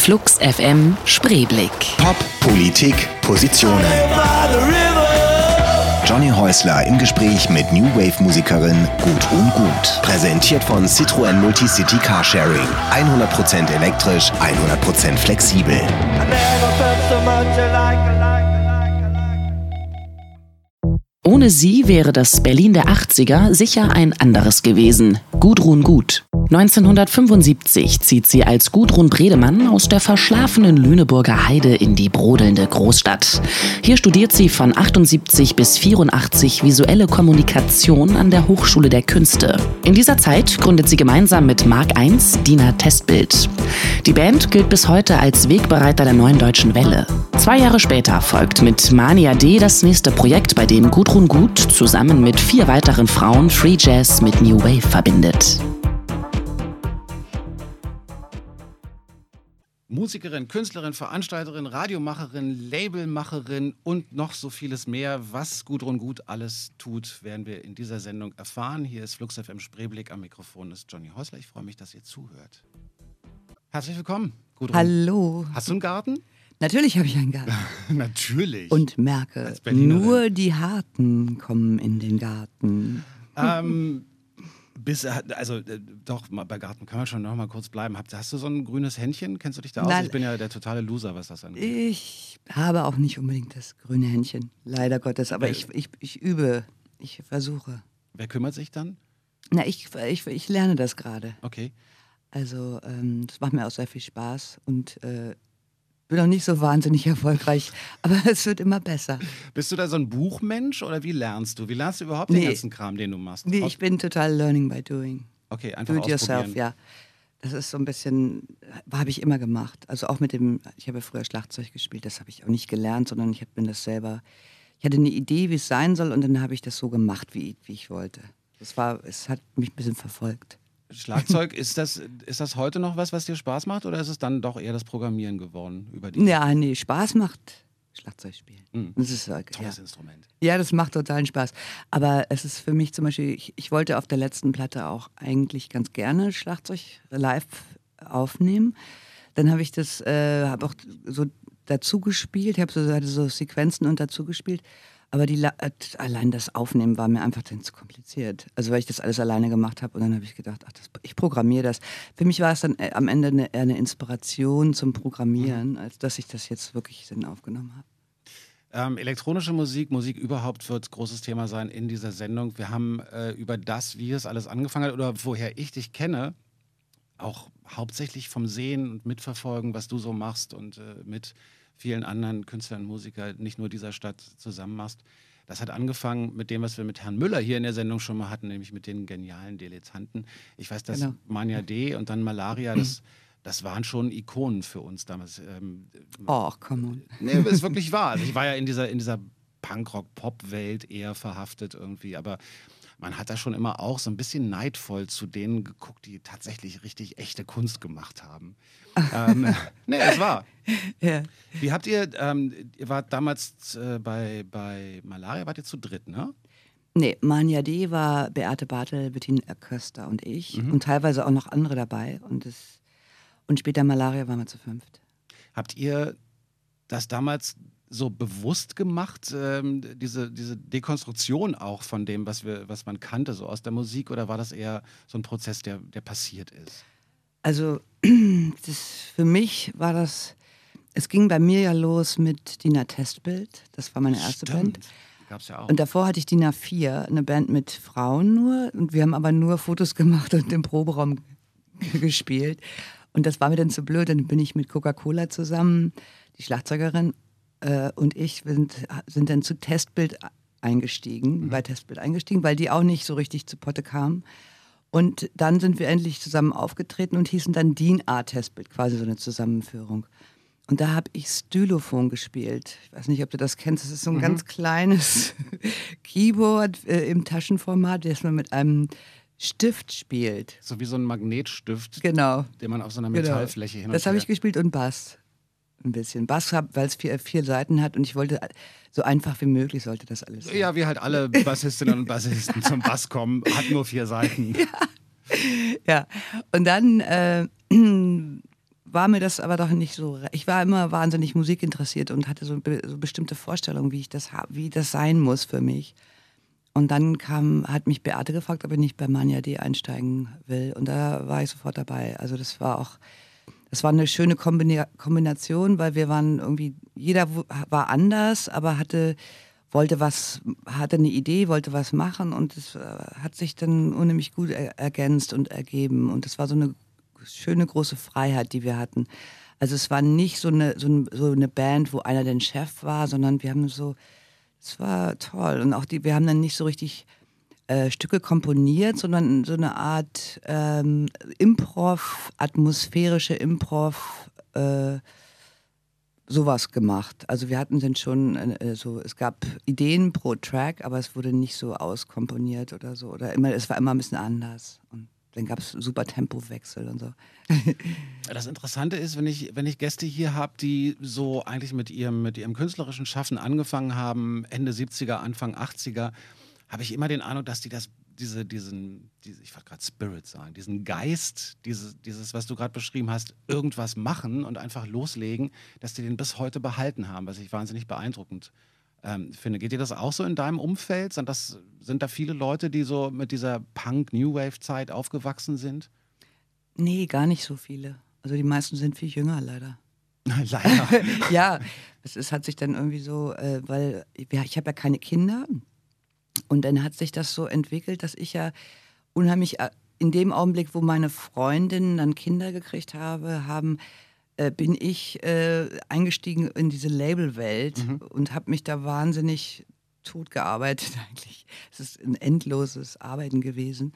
Flux FM Spreeblick. Pop, Politik, Positionen. Johnny Häusler im Gespräch mit New Wave Musikerin Gudrun Gut. Präsentiert von Citroën Multicity Carsharing. 100% elektrisch, 100% flexibel. Ohne sie wäre das Berlin der 80er sicher ein anderes gewesen. Gudrun Gut. 1975 zieht sie als Gudrun Bredemann aus der verschlafenen Lüneburger Heide in die brodelnde Großstadt. Hier studiert sie von 78 bis 84 visuelle Kommunikation an der Hochschule der Künste. In dieser Zeit gründet sie gemeinsam mit Mark I Dina Testbild. Die Band gilt bis heute als Wegbereiter der neuen deutschen Welle. Zwei Jahre später folgt mit Mania D das nächste Projekt, bei dem Gudrun Gut zusammen mit vier weiteren Frauen Free Jazz mit New Wave verbindet. Musikerin, Künstlerin, Veranstalterin, Radiomacherin, Labelmacherin und noch so vieles mehr. Was Gudrun Gut alles tut, werden wir in dieser Sendung erfahren. Hier ist Flux FM Spreeblick. Am Mikrofon ist Johnny Häusler. Ich freue mich, dass ihr zuhört. Herzlich willkommen, Gudrun. Hallo. Hast du einen Garten? Natürlich habe ich einen Garten. Natürlich. Und merke, nur die Harten kommen in den Garten. Ähm, bis, also äh, doch, bei Garten können wir schon noch mal kurz bleiben. Hast du so ein grünes Händchen? Kennst du dich da aus? Nein. Ich bin ja der totale Loser, was das angeht. Ich habe auch nicht unbedingt das grüne Händchen, leider Gottes. Aber Äh. ich, ich, ich übe, ich versuche. Wer kümmert sich dann? Na, ich, ich, ich lerne das gerade. Okay. Also, ähm, das macht mir auch sehr viel Spaß und äh, bin noch nicht so wahnsinnig erfolgreich, aber es wird immer besser. Bist du da so ein Buchmensch oder wie lernst du? Wie lernst du überhaupt den Nee. ganzen Kram, den du machst? Nee, ich bin total learning by doing. okay, einfach Do it yourself, ja. Das ist so ein bisschen, habe ich immer gemacht. Also auch mit dem, ich habe ja früher Schlagzeug gespielt, das habe ich auch nicht gelernt, sondern ich bin das selber, ich hatte eine Idee, wie es sein soll und dann habe ich das so gemacht, wie, wie ich wollte. Das war, es hat mich ein bisschen verfolgt. Schlagzeug, ist das, ist das heute noch was, was dir Spaß macht oder ist es dann doch eher das Programmieren geworden über die Ja, nee, Spaß macht Schlagzeug spielen. Mhm. Das ist, äh, Tolles ja. Instrument. ja, das macht totalen Spaß. Aber es ist für mich zum Beispiel, ich, ich wollte auf der letzten Platte auch eigentlich ganz gerne Schlagzeug live aufnehmen. Dann habe ich das, äh, habe auch so dazu gespielt, ich habe so, hatte so Sequenzen und dazu gespielt. Aber die, äh, allein das Aufnehmen war mir einfach dann zu kompliziert. Also weil ich das alles alleine gemacht habe und dann habe ich gedacht, ach, das, ich programmiere das. Für mich war es dann äh, am Ende eine, eher eine Inspiration zum Programmieren, als dass ich das jetzt wirklich dann aufgenommen habe. Ähm, elektronische Musik, Musik überhaupt wird großes Thema sein in dieser Sendung. Wir haben äh, über das, wie es alles angefangen hat oder woher ich dich kenne, auch hauptsächlich vom Sehen und Mitverfolgen, was du so machst und äh, mit vielen anderen Künstlern und Musikern, nicht nur dieser Stadt, zusammen machst. Das hat angefangen mit dem, was wir mit Herrn Müller hier in der Sendung schon mal hatten, nämlich mit den genialen Dilettanten. Ich weiß, dass Genau. Mania D und dann Malaria, das, das waren schon Ikonen für uns damals. Oh, come on. Nee, aber ist wirklich wahr. Also ich war ja in dieser, in dieser Punkrock-Pop-Welt eher verhaftet irgendwie, aber man hat da schon immer auch so ein bisschen neidvoll zu denen geguckt, die tatsächlich richtig echte Kunst gemacht haben. ähm, nee, es war. Ja. Wie habt ihr, ähm, ihr wart damals äh, bei, bei Malaria, wart ihr zu dritt, ne? Nee, Mania D war Beate Bartel, Bettina Köster und ich und teilweise auch noch andere dabei. Und, das, und später Malaria waren wir zu fünft. Habt ihr das damals so bewusst gemacht, ähm, diese, diese Dekonstruktion auch von dem, was, wir, was man kannte, so aus der Musik, oder war das eher so ein Prozess, der, der passiert ist? Also das, für mich war das, es ging bei mir ja los mit Dina Testbild. Das war meine erste Band. Gab's ja auch. Und davor hatte ich Dina 4, eine Band mit Frauen nur. Und wir haben aber nur Fotos gemacht und im Proberaum gespielt. Und das war mir dann zu blöd. Dann bin ich mit Coca-Cola zusammen, die Schlagzeugerin äh, und ich sind, sind dann zu Testbild eingestiegen, bei Testbild eingestiegen, weil die auch nicht so richtig zu Potte kamen. Und dann sind wir endlich zusammen aufgetreten und hießen dann Dean A Testbild, quasi so eine Zusammenführung. Und da habe ich Stylophon gespielt. Ich weiß nicht, ob du das kennst. Das ist so ein ganz kleines Keyboard äh, im Taschenformat, das man mit einem Stift spielt. so wie so ein Magnetstift, Genau. den man auf so einer genau. Metallfläche hin und Das habe ich gespielt und Bass. Ein bisschen. Bass, hab- weil es vier, vier Seiten hat und ich wollte, so einfach wie möglich sollte das alles sein. Ja, wie halt alle Bassistinnen und Bassisten zum Bass kommen, hat nur vier Seiten. Ja, und dann äh, war mir das aber doch nicht so. Ich war immer wahnsinnig musikinteressiert und hatte so, so bestimmte Vorstellungen, wie ich das wie das sein muss für mich. Und dann kam, hat mich Beate gefragt, ob ich nicht bei Manja D einsteigen will. Und da war ich sofort dabei. Also das war auch, das war eine schöne Kombination, weil wir waren irgendwie, jeder war anders, aber hatte, wollte was, hatte eine Idee, wollte was machen und es äh, hat sich dann unheimlich gut ergänzt und ergeben. Und es war so eine schöne große Freiheit, die wir hatten. Also es war nicht so eine, so eine Band, wo einer der Chef war, sondern wir haben so, es war toll. Und auch die, wir haben dann nicht so richtig äh, Stücke komponiert, sondern so eine Art ähm, Improv, atmosphärische Improv, äh, sowas gemacht. Also wir hatten dann schon äh, so, es gab Ideen pro Track, aber es wurde nicht so auskomponiert oder so. Oder immer, es war immer ein bisschen anders. Und dann gab es super Tempowechsel und so. Das Interessante ist, wenn ich, wenn ich Gäste hier habe, die so eigentlich mit ihrem, mit ihrem künstlerischen Schaffen angefangen haben, Ende 70er, Anfang 80er, habe ich immer den Eindruck, dass die das, diese, diesen, diese, ich wollte gerade Spirit sagen, diesen Geist, dieses, dieses was du gerade beschrieben hast, irgendwas machen und einfach loslegen, dass die den bis heute behalten haben, was ich wahnsinnig beeindruckend ähm, finde. Geht dir das auch so in deinem Umfeld? Sind, das, sind da viele Leute, die so mit dieser Punk-New Wave-Zeit aufgewachsen sind? Nee, gar nicht so viele. Also die meisten sind viel jünger, leider. leider. ja, es, es, hat sich dann irgendwie so, äh, weil ich habe ja keine Kinder. Und dann hat sich das so entwickelt, dass ich ja unheimlich äh, in dem Augenblick, wo meine Freundinnen dann Kinder gekriegt habe, haben äh, bin ich äh, eingestiegen in diese Labelwelt mhm. und habe mich da wahnsinnig tot gearbeitet eigentlich. Es ist ein endloses Arbeiten gewesen.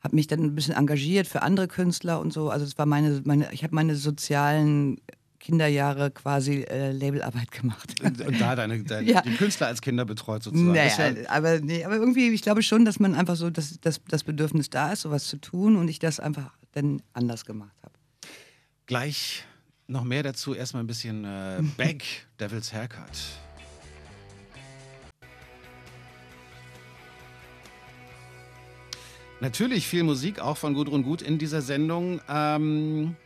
Habe mich dann ein bisschen engagiert für andere Künstler und so. Also es war meine, meine ich habe meine sozialen Kinderjahre quasi äh, Labelarbeit gemacht. Und, und da deine, deine ja. die Künstler als Kinder betreut sozusagen. Naja, ja aber, nee, aber irgendwie, ich glaube schon, dass man einfach so, dass, dass das Bedürfnis da ist, sowas zu tun und ich das einfach dann anders gemacht habe. Gleich noch mehr dazu. Erstmal ein bisschen äh, Back, Devil's Haircut. Natürlich viel Musik, auch von Gudrun Gut in dieser Sendung. Ähm,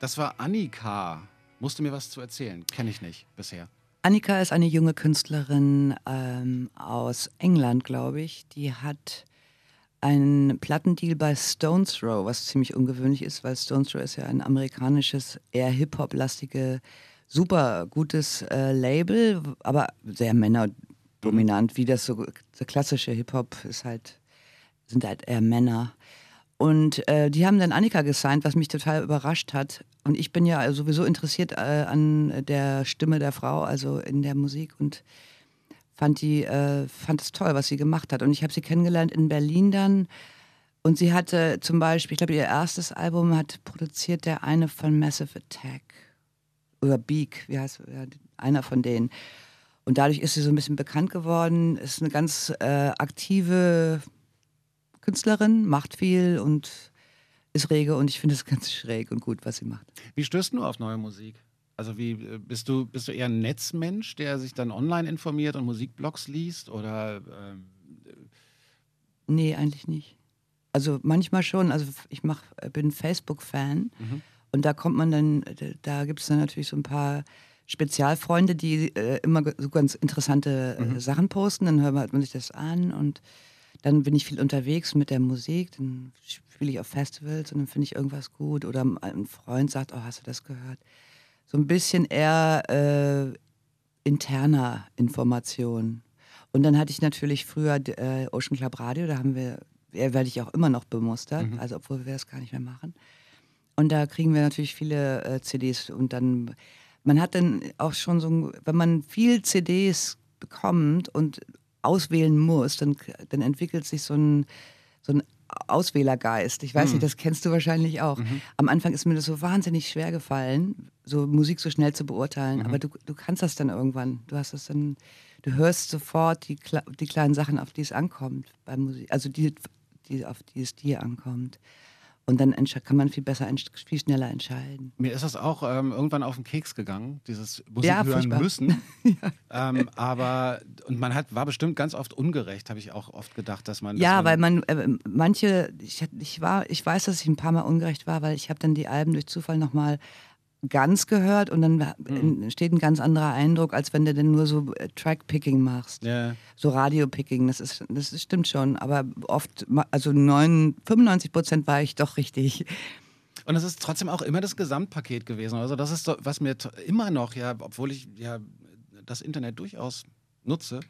das war Annika. Musst du mir was zu erzählen? Kenne ich nicht bisher. Annika ist eine junge Künstlerin ähm, aus England, glaube ich. Die hat ein Plattendeal bei Stones Throw, was ziemlich ungewöhnlich ist, weil Stones Throw ist ja ein amerikanisches, eher Hip-Hop-lastige, super gutes äh, Label, aber sehr männerdominant, wie das so der klassische Hip-Hop ist halt, sind halt eher Männer. Und äh, die haben dann Annika gesigned, was mich total überrascht hat. Und ich bin ja sowieso interessiert äh, an der Stimme der Frau, also in der Musik. Und fand die, äh, fand es toll, was sie gemacht hat. Und ich habe sie kennengelernt in Berlin dann. Und sie hatte zum Beispiel, ich glaube, ihr erstes Album hat produziert der eine von Massive Attack. Oder Beak, wie heißt ja, einer von denen. Und dadurch ist sie so ein bisschen bekannt geworden, ist eine ganz äh, aktive Künstlerin, macht viel und ist rege und ich finde es ganz schräg und gut, was sie macht. Wie stößt du auf neue Musik? Also wie äh, bist du bist du eher ein Netzmensch, der sich dann online informiert und Musikblogs liest oder ähm Nee, eigentlich nicht. Also manchmal schon, also ich mach, äh, bin Facebook-Fan mhm. und da kommt man dann, da gibt es dann natürlich so ein paar Spezialfreunde, die äh, immer so ganz interessante äh, mhm. Sachen posten, dann hört man sich das an und dann bin ich viel unterwegs mit der Musik, dann spiele ich auf Festivals und dann finde ich irgendwas gut oder ein Freund sagt, oh, hast du das gehört? so ein bisschen eher äh, interner Information. Und dann hatte ich natürlich früher äh, Ocean Club Radio, da haben wir, werde ich auch immer noch bemustert, mhm. also obwohl wir das gar nicht mehr machen. Und da kriegen wir natürlich viele äh, CDs und dann, man hat dann auch schon so, wenn man viel CDs bekommt und auswählen muss, dann, dann entwickelt sich so ein, so ein Auswählergeist. Ich weiß mhm. nicht, das kennst du wahrscheinlich auch. Mhm. Am Anfang ist mir das so wahnsinnig schwer gefallen, so Musik so schnell zu beurteilen. Mhm. Aber du, du kannst das dann irgendwann. Du hast das dann, du hörst sofort die, die kleinen Sachen, auf die es ankommt bei Musik. Also die, die, auf die es dir ankommt. Und dann kann man viel besser, viel schneller entscheiden. Mir ist das auch ähm, irgendwann auf den Keks gegangen, dieses Musik ja, hören furchtbar. müssen. ja. ähm, aber, und man hat, war bestimmt ganz oft ungerecht, habe ich auch oft gedacht, dass man. Ja, dass weil man, äh, manche, ich, ich, war, ich weiß, dass ich ein paar Mal ungerecht war, weil ich habe dann die Alben durch Zufall nochmal ganz gehört und dann mhm. entsteht ein ganz anderer Eindruck, als wenn du denn nur so äh, Track-Picking machst. Ja. So Radio-Picking, das, ist, das stimmt schon. Aber oft, also 9, 95 Prozent war ich doch richtig. Und es ist trotzdem auch immer das Gesamtpaket gewesen. Also das ist so, was mir immer noch, ja, obwohl ich ja das Internet durchaus nutze,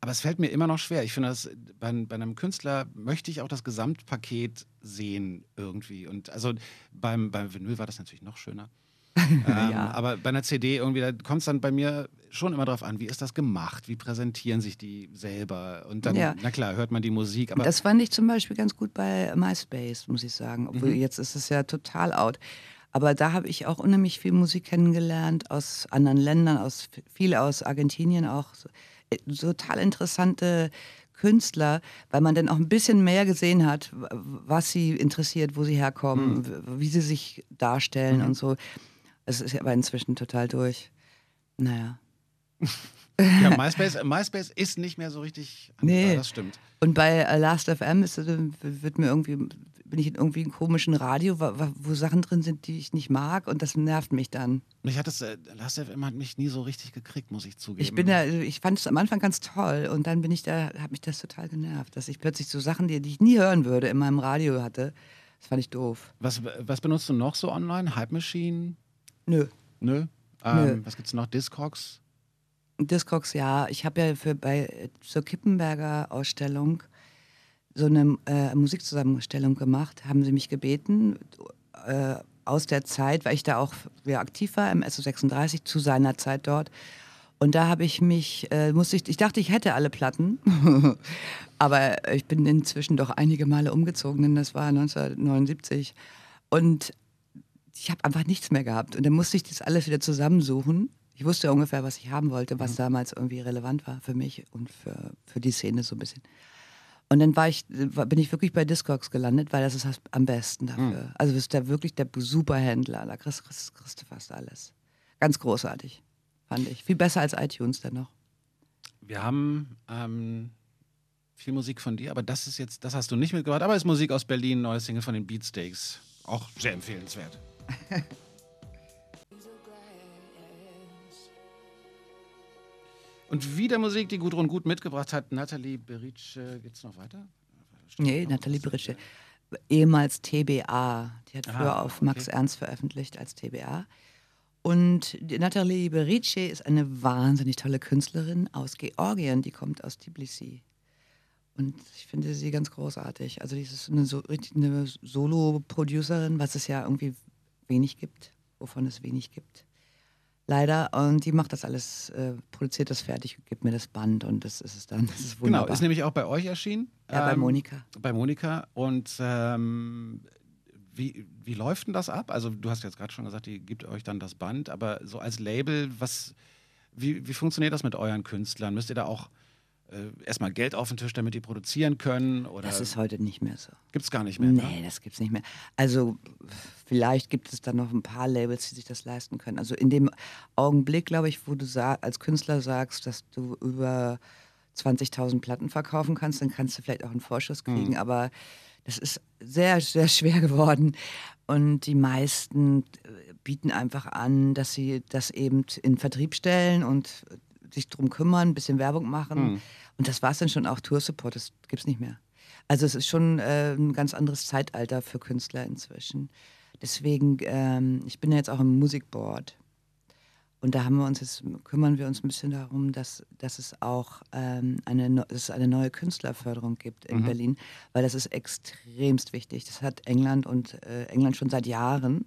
aber es fällt mir immer noch schwer. Ich finde, dass bei, bei, einem Künstler möchte ich auch das Gesamtpaket sehen irgendwie. Und also beim, beim Vinyl war das natürlich noch schöner. ähm, ja. Aber bei einer CD irgendwie, da kommt es dann bei mir schon immer darauf an, wie ist das gemacht, wie präsentieren sich die selber und dann, ja. na klar, hört man die Musik. Aber das fand ich zum Beispiel ganz gut bei MySpace, muss ich sagen. Obwohl mhm. jetzt ist es ja total out. Aber da habe ich auch unheimlich viel Musik kennengelernt aus anderen Ländern, aus viel aus Argentinien auch. Äh, total interessante Künstler, weil man dann auch ein bisschen mehr gesehen hat, was sie interessiert, wo sie herkommen, mhm. wie sie sich darstellen mhm. und so. Es ist aber inzwischen total durch. Naja. ja, MySpace, MySpace ist nicht mehr so richtig. Nee. Das stimmt. Und bei Last.fm ist, wird mir irgendwie, bin ich in irgendwie einem komischen Radio, wo, wo, Sachen drin sind, die ich nicht mag und das nervt mich dann. Mich hat das, äh, Last.fm hat mich nie so richtig gekriegt, muss ich zugeben. Ich bin da, ich fand es am Anfang ganz toll und dann bin ich da, hat mich das total genervt, dass ich plötzlich so Sachen, die, die ich nie hören würde, in meinem Radio hatte. Das fand ich doof. Was, was benutzt du noch so online? Hype Machine? Nö. Nö? Ähm, Nö. Was gibt's noch? Discogs? Discogs, ja. Ich habe ja für bei zur Kippenberger Ausstellung so eine äh, Musikzusammenstellung gemacht. Haben sie mich gebeten äh, aus der Zeit, weil ich da auch ja, aktiv war im SO36 zu seiner Zeit dort. Und da habe ich mich, äh, musste ich, ich dachte, ich hätte alle Platten, aber ich bin inzwischen doch einige Male umgezogen, denn das war 1979. Und ich habe einfach nichts mehr gehabt. Und dann musste ich das alles wieder zusammensuchen. Ich wusste ja ungefähr, was ich haben wollte, was mhm. damals irgendwie relevant war für mich und für, für die Szene so ein bisschen. Und dann war ich, bin ich wirklich bei Discogs gelandet, weil das ist am besten dafür. Mhm. Also ist der wirklich der Superhändler. Da kriegst, kriegst, kriegst du fast alles. Ganz großartig, fand ich. Viel besser als iTunes dennoch. Wir haben ähm, viel Musik von dir, aber das ist jetzt, das hast du nicht mitgebracht, aber ist Musik aus Berlin, neues Single von den Beatsteaks. Auch sehr empfehlenswert. Und wieder Musik, die Gudrun gut mitgebracht hat. Nathalie Berice, geht es noch weiter? Steht nee, Nathalie Berice. Ehemals TBA. Die hat früher Aha, auf Max okay. Ernst veröffentlicht als TBA. Und Nathalie Berice ist eine wahnsinnig tolle Künstlerin aus Georgien. Die kommt aus Tbilisi. Und ich finde sie ganz großartig. Also, die ist eine, so, eine Solo-Producerin, was es ja irgendwie wenig gibt, wovon es wenig gibt. Leider. Und die macht das alles, äh, produziert das fertig, gibt mir das Band und das ist es dann. Das ist genau, ist nämlich auch bei euch erschienen. Ja, ähm, bei Monika. Bei Monika. Und ähm, wie, wie läuft denn das ab? Also du hast jetzt gerade schon gesagt, die gibt euch dann das Band, aber so als Label, was, wie, wie funktioniert das mit euren Künstlern? Müsst ihr da auch äh, erstmal Geld auf den Tisch, damit die produzieren können? Oder das ist heute nicht mehr so. Gibt es gar nicht mehr? Ne? Nee, ne? das gibt es nicht mehr. Also vielleicht gibt es da noch ein paar Labels, die sich das leisten können. Also in dem Augenblick, glaube ich, wo du als Künstler sagst, dass du über 20.000 Platten verkaufen kannst, dann kannst du vielleicht auch einen Vorschuss kriegen. Mhm. Aber das ist sehr, sehr schwer geworden. Und die meisten äh, bieten einfach an, dass sie das eben in Vertrieb stellen und sich darum kümmern, ein bisschen Werbung machen. Mhm. Und das war es dann schon auch Tour-Support, das gibt es nicht mehr. Also es ist schon äh, ein ganz anderes Zeitalter für Künstler inzwischen. Deswegen, ähm, ich bin ja jetzt auch im Musikboard. Und da haben wir uns jetzt, kümmern wir uns ein bisschen darum, dass, dass es auch ähm, eine, dass es eine neue Künstlerförderung gibt in mhm. Berlin, weil das ist extremst wichtig. Das hat England und äh, England schon seit Jahren.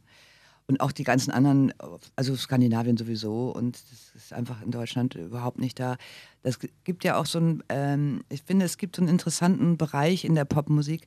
Und auch die ganzen anderen, also Skandinavien sowieso und das ist einfach in Deutschland überhaupt nicht da. Das gibt ja auch so ein, ähm, ich finde, es gibt so einen interessanten Bereich in der Popmusik,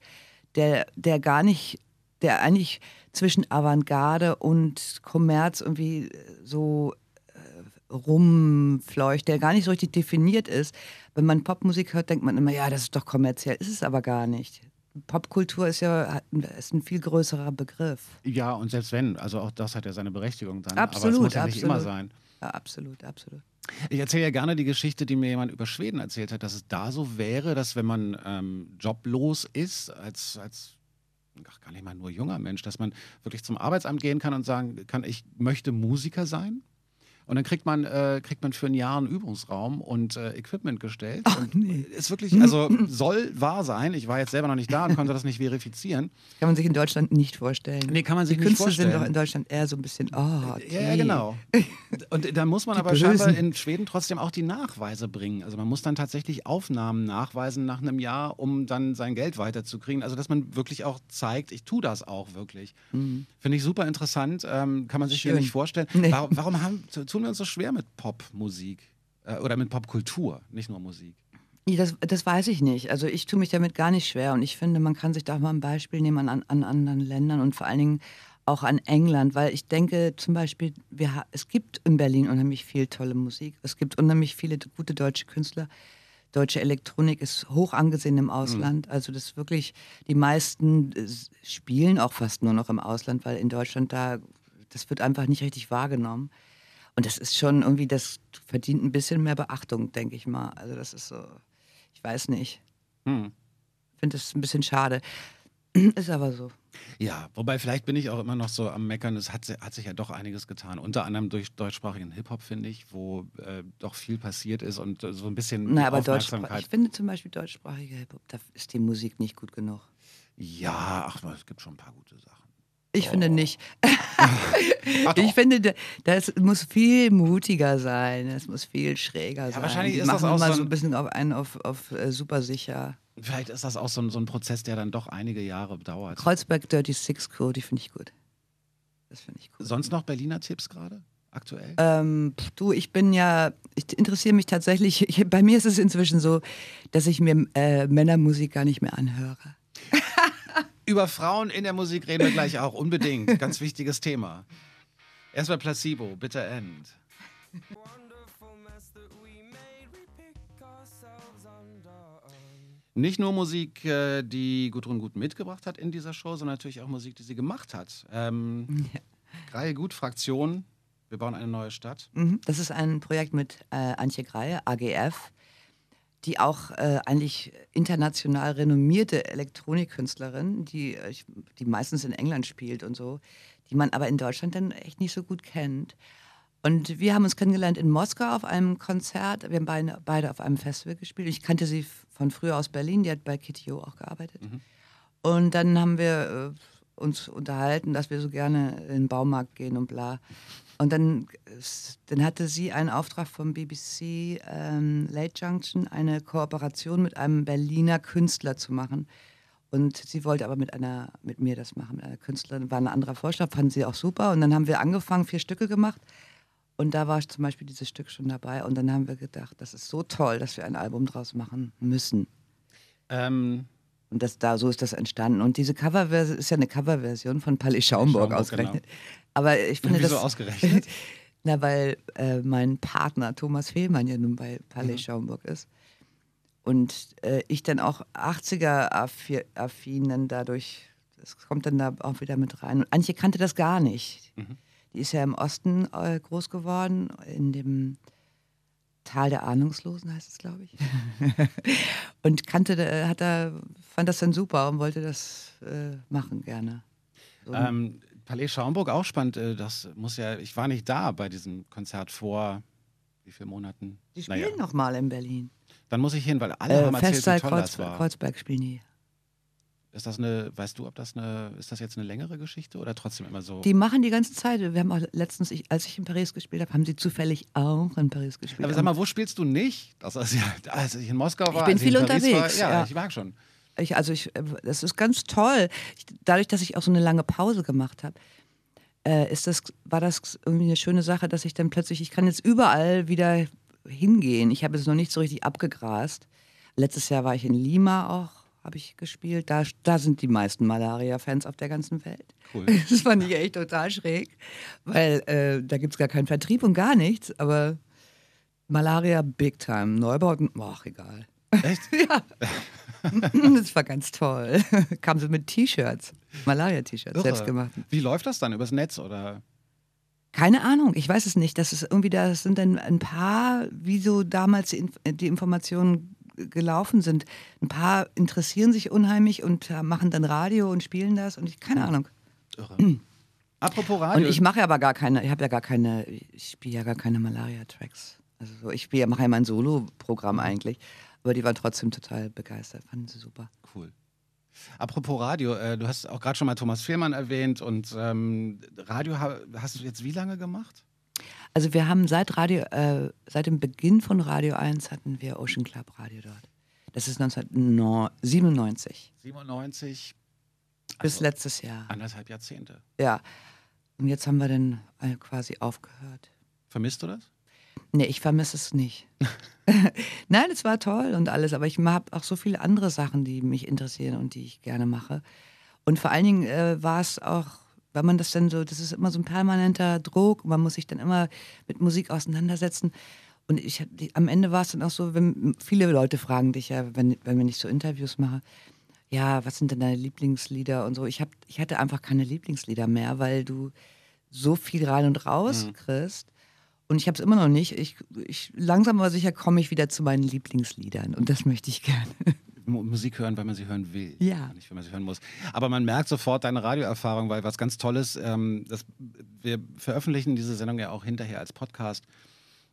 der, der gar nicht, der eigentlich zwischen Avantgarde und Kommerz irgendwie so äh, rumfleucht, der gar nicht so richtig definiert ist. Wenn man Popmusik hört, denkt man immer, ja, das ist doch kommerziell. Ist es aber gar nicht. Popkultur ist ja ist ein viel größerer Begriff. Ja, und selbst wenn, also auch das hat ja seine Berechtigung dann. Absolut, aber es muss ja absolut. nicht immer sein. Ja, absolut, absolut. Ich erzähle ja gerne die Geschichte, die mir jemand über Schweden erzählt hat, dass es da so wäre, dass wenn man ähm, joblos ist als, als ach, gar nicht mal nur junger Mensch, dass man wirklich zum Arbeitsamt gehen kann und sagen kann, ich möchte Musiker sein. Und dann kriegt man, äh, kriegt man für ein Jahr einen Übungsraum und äh, Equipment gestellt. Ach, und nee. Ist wirklich, also soll wahr sein. Ich war jetzt selber noch nicht da und konnte das nicht verifizieren. Kann man sich in Deutschland nicht vorstellen. Nee, kann man sich Die nicht Künstler sind vorstellen. doch in Deutschland eher so ein bisschen, oh, Ja, ja, nee. genau. Und da muss man aber scheinbar Bösen. in Schweden trotzdem auch die Nachweise bringen. Also man muss dann tatsächlich Aufnahmen nachweisen nach einem Jahr, um dann sein Geld weiterzukriegen. Also dass man wirklich auch zeigt, ich tue das auch wirklich. Finde ich super interessant. Ähm, kann man sich hier Schön. nicht vorstellen. Nee. Warum, warum haben, tun wir uns so schwer mit Popmusik? Äh, oder mit Popkultur, nicht nur Musik. Das, das weiß ich nicht. Also ich tue mich damit gar nicht schwer und ich finde, man kann sich da auch mal ein Beispiel nehmen an, an anderen Ländern und vor allen Dingen auch an England, weil ich denke zum Beispiel, wir, es gibt in Berlin unheimlich viel tolle Musik. Es gibt unheimlich viele gute deutsche Künstler. Deutsche Elektronik ist hoch angesehen im Ausland. Also das wirklich, die meisten äh, spielen auch fast nur noch im Ausland, weil in Deutschland da, das wird einfach nicht richtig wahrgenommen. Und das ist schon irgendwie, das verdient ein bisschen mehr Beachtung, denke ich mal. Also das ist so, ich weiß nicht. Hm. finde es ein bisschen schade. Ist aber so. Ja, wobei vielleicht bin ich auch immer noch so am Meckern. Es hat, hat sich ja doch einiges getan. Unter anderem durch deutschsprachigen Hip-Hop, finde ich, wo äh, doch viel passiert ist und äh, so ein bisschen Na, aber Aufmerksamkeit. ich finde zum Beispiel deutschsprachige Hip-Hop, da ist die Musik nicht gut genug. Ja, ach, es gibt schon ein paar gute Sachen. Ich finde nicht. Ach. Ich finde, da- das muss viel mutiger sein. Es muss viel schräger sein. wahrscheinlich Die ist das machen auch immer so ein- bisschen auf einen auf, auf äh, super sicher. Vielleicht ist das auch so ein, so ein Prozess, der dann doch einige Jahre dauert. Kreuzberg Dirty Six Crew, die finde ich gut. Das finde ich gut. Sonst noch Berliner Tipps gerade? Aktuell? Ähm, du, ich bin ja, ich interessiere mich tatsächlich, ich, bei mir ist es inzwischen so, dass ich mir äh, Männermusik gar nicht mehr anhöre. Über Frauen in der Musik reden wir gleich auch, unbedingt. Ganz wichtiges Thema. Erstmal Placebo, Bitter End. Nicht nur Musik, äh, die Gudrun Gut mitgebracht hat in dieser Show, sondern natürlich auch Musik, die sie gemacht hat. Ähm, Greie Gut, Fraktion, wir bauen eine neue Stadt. Mhm. Das ist ein Projekt mit äh, Antje Greie, AGF, die auch äh, eigentlich international renommierte Elektronikkünstlerin, die, äh, die meistens in England spielt und so, die man aber in Deutschland dann echt nicht so gut kennt. Und wir haben uns kennengelernt in Moskau auf einem Konzert. Wir haben beide, beide auf einem Festival gespielt. Ich kannte sie von früher aus Berlin, die hat bei KTO auch gearbeitet. Und dann haben wir äh, uns unterhalten, dass wir so gerne in den Baumarkt gehen und bla. Und dann, dann hatte sie einen Auftrag vom BBC ähm, Late Junction, eine Kooperation mit einem Berliner Künstler zu machen. Und sie wollte aber mit einer, mit mir das machen, mit einer Künstlerin. War ein anderer Vorschlag, fanden sie auch super. Und dann haben wir angefangen, vier Stücke gemacht. Und da war zum Beispiel dieses Stück schon dabei. Und dann haben wir gedacht, das ist so toll, dass wir ein Album draus machen müssen. Ähm, Und das, da, so ist das entstanden. Und diese Coverversion ist ja eine Coverversion von Palais Schaumburg Schaumburg, ausgerechnet. Aber ich finde Wieso das. ausgerechnet? Na, weil äh, mein Partner Thomas Fehlmann ja nun bei Palais Mhm. Schaumburg ist. Und äh, ich dann auch 80er-affin dann dadurch, das kommt dann da auch wieder mit rein. Und Antje kannte das gar nicht. Mhm. Die ist ja im Osten äh, groß geworden, in dem Tal der Ahnungslosen heißt es, glaube ich. und kannte, äh, hat da, fand das dann super und wollte das äh, machen gerne. So, Ähm, Palais Schaumburg auch spannend. äh, Das muss ja, ich war nicht da bei diesem Konzert vor wie vielen Monaten? die spielen Naja, noch mal in Berlin. Dann muss ich hin, weil alle haben Äh, erzählt, wie Festsaal toll das Kreuz, war. Kreuzberg spielen die. Ist das eine, weißt du, ob das eine, ist das jetzt eine längere Geschichte oder trotzdem immer so? Die machen die ganze Zeit. Wir haben auch letztens, ich, als ich in Paris gespielt habe, haben sie zufällig auch in Paris gespielt. Aber sag mal, wo spielst du nicht? Das ist ja, als ich in Moskau war, bin ich viel in Paris unterwegs, War, ja, ja. ich mag schon. Ich, also ich, das ist ganz toll. Ich, dadurch, dass ich auch so eine lange Pause gemacht habe, äh, ist das, war das irgendwie eine schöne Sache, dass ich dann plötzlich, ich kann jetzt überall wieder hingehen. Ich habe es noch nicht so richtig abgegrast. Letztes Jahr war ich in Lima auch, habe ich gespielt. Da, da sind die meisten Malaria-Fans auf der ganzen Welt. Cool. Das fand ich echt total schräg, weil äh, da gibt es gar keinen Vertrieb und gar nichts. Aber Malaria Big Time. Neubauten, ach egal. Echt? Ja. das war ganz toll. Kamen sie mit T-Shirts, Malaria-T-Shirts, Irre. selbstgemachten. Wie läuft das dann? Übers Netz oder? Keine Ahnung, ich weiß es nicht. Das ist irgendwie, das sind dann ein paar, wie so damals die Informationen gelaufen sind. Ein paar interessieren sich unheimlich und äh, machen dann Radio und spielen das und ich, keine Ahnung. Irre. Apropos Radio. Und ich mache aber gar keine, ich habe ja gar keine, ich spiele ja gar keine Malaria-Tracks. Also so, ich spiele, mache ja mein Solo-Programm eigentlich. Aber die waren trotzdem total begeistert, fanden sie super. Cool. Apropos Radio, äh, du hast auch gerade schon mal Thomas Fehlmann erwähnt und ähm, Radio ha hast du jetzt wie lange gemacht? Also wir haben seit Radio, äh, seit dem Beginn von Radio 1 hatten wir Ocean Club Radio dort. Das ist 1997. 97. Bis Also letztes Jahr. Anderthalb Jahrzehnte. Ja. Und jetzt haben wir dann äh, quasi aufgehört. Vermisst du das? Nee, ich vermisse es nicht. Nein, es war toll und alles, aber ich habe auch so viele andere Sachen, die mich interessieren und die ich gerne mache. Und vor allen Dingen äh, war es auch, wenn man das dann so, das ist immer so ein permanenter Druck, man muss sich dann immer mit Musik auseinandersetzen. Und ich, am Ende war es dann auch so, wenn viele Leute fragen dich ja, wenn, wenn ich so Interviews mache, ja, was sind denn deine Lieblingslieder und so. Ich, hab, ich hatte einfach keine Lieblingslieder mehr, weil du so viel rein und raus Mhm. kriegst. Und ich habe es immer noch nicht. Ich, ich, langsam aber sicher komme ich wieder zu meinen Lieblingsliedern. Und das möchte ich gerne. Mu- Musik hören, weil man sie hören will. Ja. Nicht, weil man sie hören muss. Aber man merkt sofort deine Radioerfahrung, weil was ganz Tolles, ähm, das, wir veröffentlichen diese Sendung ja auch hinterher als Podcast.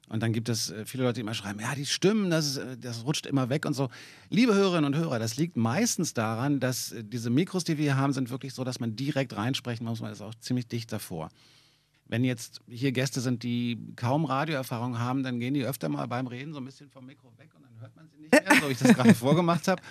Und dann gibt es äh, viele Leute, die immer schreiben, ja, die Stimmen, das, äh, das rutscht immer weg und so. Liebe Hörerinnen und Hörer, das liegt meistens daran, dass äh, diese Mikros, die wir hier haben, sind wirklich so, dass man direkt reinsprechen muss. Man ist auch ziemlich dicht davor. Wenn jetzt hier Gäste sind, die kaum Radioerfahrung haben, dann gehen die öfter mal beim Reden so ein bisschen vom Mikro weg und hört man sie nicht mehr, so wie ich das gerade vorgemacht habe.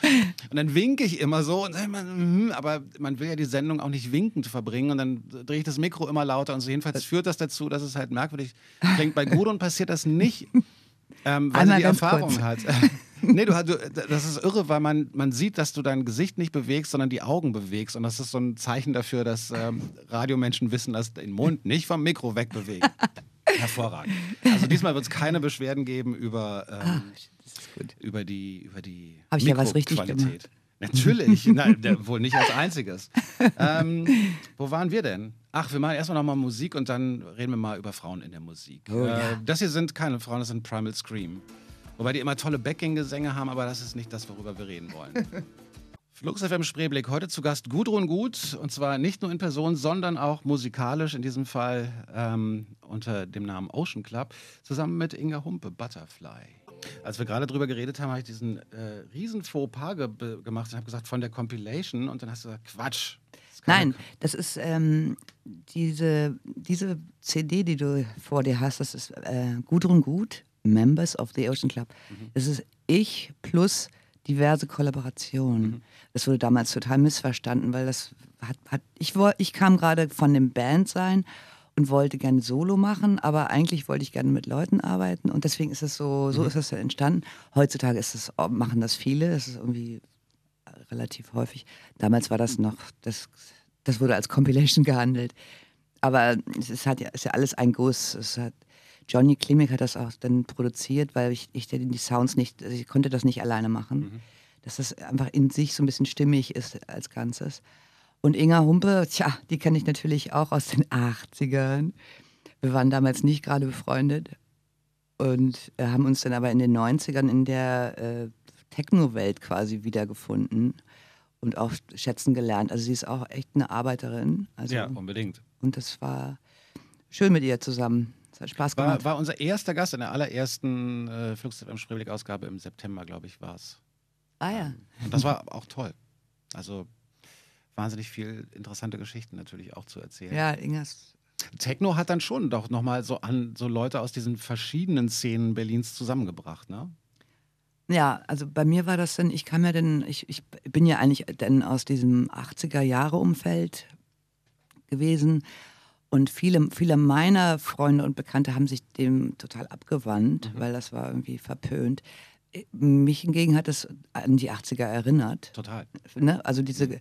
Und dann winke ich immer so, und immer, mhm, aber man will ja die Sendung auch nicht winkend verbringen und dann drehe ich das Mikro immer lauter und so. Jedenfalls führt das dazu, dass es halt merkwürdig klingt. Bei Gudrun passiert das nicht, ähm, weil Einmal sie die Erfahrung kurz. hat. nee, du, du, das ist irre, weil man, man sieht, dass du dein Gesicht nicht bewegst, sondern die Augen bewegst. Und das ist so ein Zeichen dafür, dass ähm, Radiomenschen wissen, dass den Mund nicht vom Mikro wegbewegen. Hervorragend. Also diesmal wird es keine Beschwerden geben über, ähm, gut. Über die, über die Hab ich ja was richtig Mikroqualität. Natürlich, Nein, wohl nicht als einziges. Ähm, wo waren wir denn? Ach, wir machen erstmal nochmal Musik und dann reden wir mal über Frauen in der Musik. Oh, ja. äh, das hier sind keine Frauen, das sind Primal Scream. Wobei die immer tolle Backing-Gesänge haben, aber das ist nicht das, worüber wir reden wollen. Flux FM Spreeblick, heute zu Gast Gudrun Gut und zwar nicht nur in Person, sondern auch musikalisch, in diesem Fall ähm, unter dem Namen Ocean Club, zusammen mit Inga Humpe, Butterfly. Als wir gerade drüber geredet haben, habe ich diesen äh, riesen Fauxpas ge gemacht und habe gesagt, von der Compilation und dann hast du gesagt, Quatsch. Das Nein, das ist ähm, diese, diese CD, die du vor dir hast, das ist äh, Gudrun Gut, Members of the Ocean Club. Das ist ich plus diverse Kollaborationen. Das wurde damals total missverstanden, weil das hat, hat ich, ich kam gerade von dem Band sein und wollte gerne Solo machen, aber eigentlich wollte ich gerne mit Leuten arbeiten und deswegen ist es so, so ist es ja entstanden. Heutzutage ist es, machen das viele, das ist irgendwie relativ häufig. Damals war das noch, das, das wurde als Compilation gehandelt. Aber es ist, hat ja, ist ja alles ein Guss. Es hat, Johnny Klimek hat das auch dann produziert, weil ich, ich die Sounds nicht, also ich konnte das nicht alleine machen. Dass das einfach in sich so ein bisschen stimmig ist als Ganzes. Und Inga Humpe, tja, die kenne ich natürlich auch aus den 80ern. Wir waren damals nicht gerade befreundet und äh, haben uns dann aber in den 90ern in der äh, Techno-Welt quasi wiedergefunden und auch schätzen gelernt. Also sie ist auch echt eine Arbeiterin. Also, Ja, unbedingt. Und das war schön mit ihr zusammen. Es hat Spaß War, gemacht. war unser erster Gast in der allerersten äh, Flux FM Spreeblick-Ausgabe im September, glaube ich, war es. ah ja. Und das war auch toll. Also wahnsinnig viel interessante Geschichten natürlich auch zu erzählen. Ja, Ingas. Techno hat dann schon doch nochmal so an so Leute aus diesen verschiedenen Szenen Berlins zusammengebracht, ne? Ja, also bei mir war das dann, ich kam ja dann, ich, ich bin ja eigentlich dann aus diesem 80er-Jahre-Umfeld gewesen und viele, viele meiner Freunde und Bekannte haben sich dem total abgewandt, weil das war irgendwie verpönt. Mich hingegen hat es an die 80er erinnert. Total. Ne? Also diese,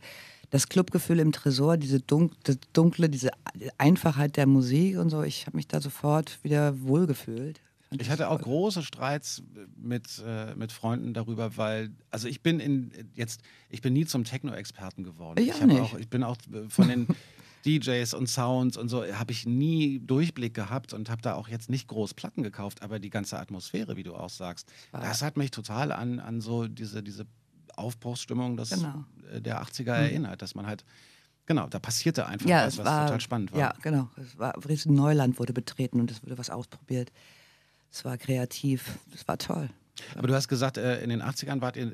das Clubgefühl im Tresor, diese dunk, Dunkle, diese Einfachheit der Musik und so, ich habe mich da sofort wieder wohlgefühlt. Fand Ich hatte auch große Streits mit, äh, mit Freunden darüber, weil, also ich bin in jetzt, ich bin nie zum Techno-Experten geworden. Ich nicht. Auch, ich bin auch äh, von den DJs und Sounds und so, habe ich nie Durchblick gehabt und habe da auch jetzt nicht groß Platten gekauft, aber die ganze Atmosphäre, wie du auch sagst, das hat mich total an, an so diese, diese Aufbruchsstimmung des, Genau. äh, der 80er erinnert, dass man halt, genau, da passierte einfach Ja, was, es was war, total spannend war. Ja, genau. Es war riesen Neuland wurde betreten und es wurde was ausprobiert. Es war kreativ. Es war toll. Aber du hast gesagt, äh, in den 80ern wart ihr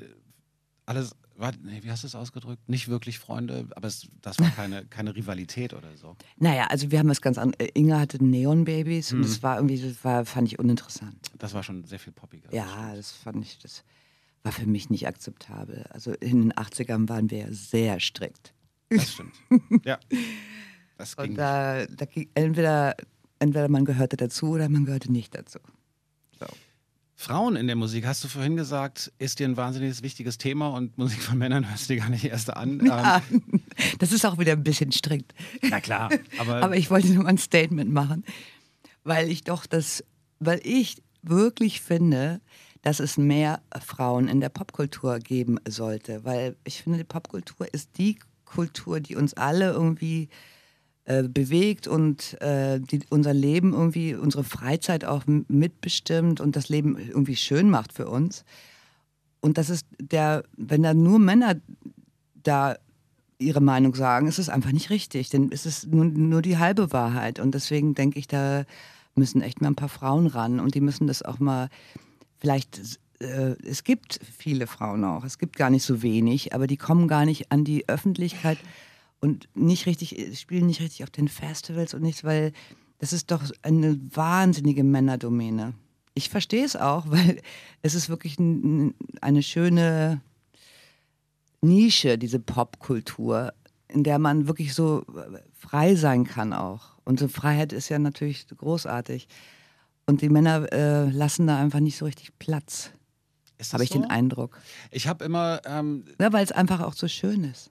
alles, wart, nee, wie hast du es ausgedrückt? Nicht wirklich Freunde, aber es, das war keine, keine Rivalität oder so. Naja, also wir haben das ganz an. äh, Inge hatte Neon-Babys Mhm. und das war irgendwie, das war, fand ich uninteressant. Das war schon sehr viel poppiger. Ja, das fand ich, das war für mich nicht akzeptabel. Also in den 80ern waren wir sehr strikt. Das stimmt. ja. Das ging Und da, da ging entweder, entweder man gehörte dazu oder man gehörte nicht dazu. So. Frauen in der Musik, hast du vorhin gesagt, ist dir ein wahnsinnig wichtiges Thema und Musik von Männern hörst du dir gar nicht erst an. Ja, Ähm, das ist auch wieder ein bisschen strikt. na klar, aber, Aber ich wollte nur mal ein Statement machen, weil ich doch das, weil ich wirklich finde, dass es mehr Frauen in der Popkultur geben sollte, weil ich finde, die Popkultur ist die Kultur, die uns alle irgendwie äh, bewegt und äh, die unser Leben irgendwie, unsere Freizeit auch mitbestimmt und das Leben irgendwie schön macht für uns. Und das ist der, wenn da nur Männer da ihre Meinung sagen, ist es einfach nicht richtig. Denn es ist nur, nur die halbe Wahrheit. Und deswegen denke ich, da müssen echt mal ein paar Frauen ran und die müssen das auch mal vielleicht. Äh, es gibt viele Frauen auch, es gibt gar nicht so wenig, aber die kommen gar nicht an die Öffentlichkeit und nicht richtig, spielen nicht richtig auf den Festivals und nichts, weil das ist doch eine wahnsinnige Männerdomäne. Ich verstehe es auch, weil es ist wirklich ein, eine schöne Nische, diese Popkultur, in der man wirklich so äh, frei sein kann auch. Und so Freiheit ist ja natürlich großartig. Und die Männer äh, lassen da einfach nicht so richtig Platz, habe ich so? den Eindruck. Ich habe immer, ähm, Ja, weil es einfach auch so schön ist.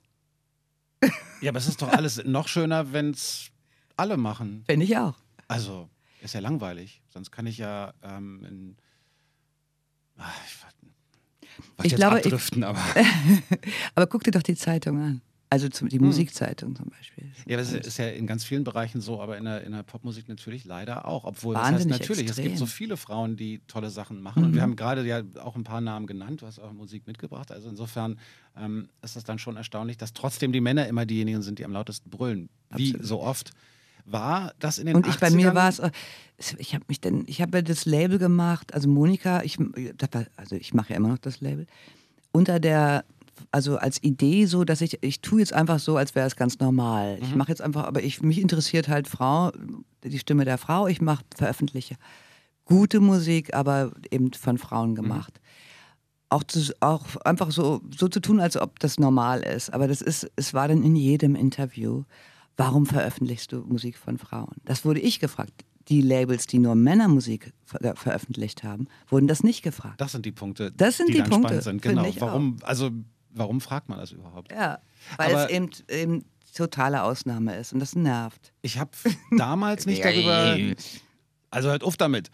ja, aber es ist doch alles noch schöner, wenn es alle machen. Finde ich auch. Also, ist ja langweilig. Sonst kann ich ja ähm, in. Ah, ich Ich glaube, ich- abdriften, aber. Aber guck dir doch die Zeitung an. Also zum, die Hm. Musikzeitung zum Beispiel. Ja, es ist ja in ganz vielen Bereichen so, aber in der, in der Popmusik natürlich leider auch. Obwohl, das Wahnsinnig heißt natürlich, es gibt so extrem. viele Frauen, die tolle Sachen machen. Und wir Mhm. haben gerade ja auch ein paar Namen genannt. Du hast auch Musik mitgebracht. Also insofern ähm, ist es dann schon erstaunlich, dass trotzdem die Männer immer diejenigen sind, die am lautesten brüllen. Wie Absolut. so oft. War das in den Und ich bei mir 80ern? war es, äh, ich habe mich denn, ich habe ja das Label gemacht, also Monika, ich, das war- also ich mache ja immer noch das Label, unter der, also als Idee so, dass ich, ich tue jetzt einfach so, als wäre es ganz normal. Mhm. Ich mache jetzt einfach, aber ich, mich interessiert halt Frau, die Stimme der Frau, ich mache, veröffentliche gute Musik, aber eben von Mhm. Frauen gemacht. Auch, zu, auch einfach so, so zu tun, als ob das normal ist. Aber das ist, es war dann in jedem Interview, warum veröffentlichst du Musik von Frauen? Das wurde ich gefragt. Die Labels, die nur Männermusik ver veröffentlicht haben, wurden das nicht gefragt. Das sind die Punkte, Das sind die, die dann Punkte, spannend sind. Genau. Warum, also, warum fragt man das überhaupt? Ja, weil Aber- es eben, eben totale Ausnahme ist und das nervt. Ich habe damals nicht darüber. Also hört auf damit,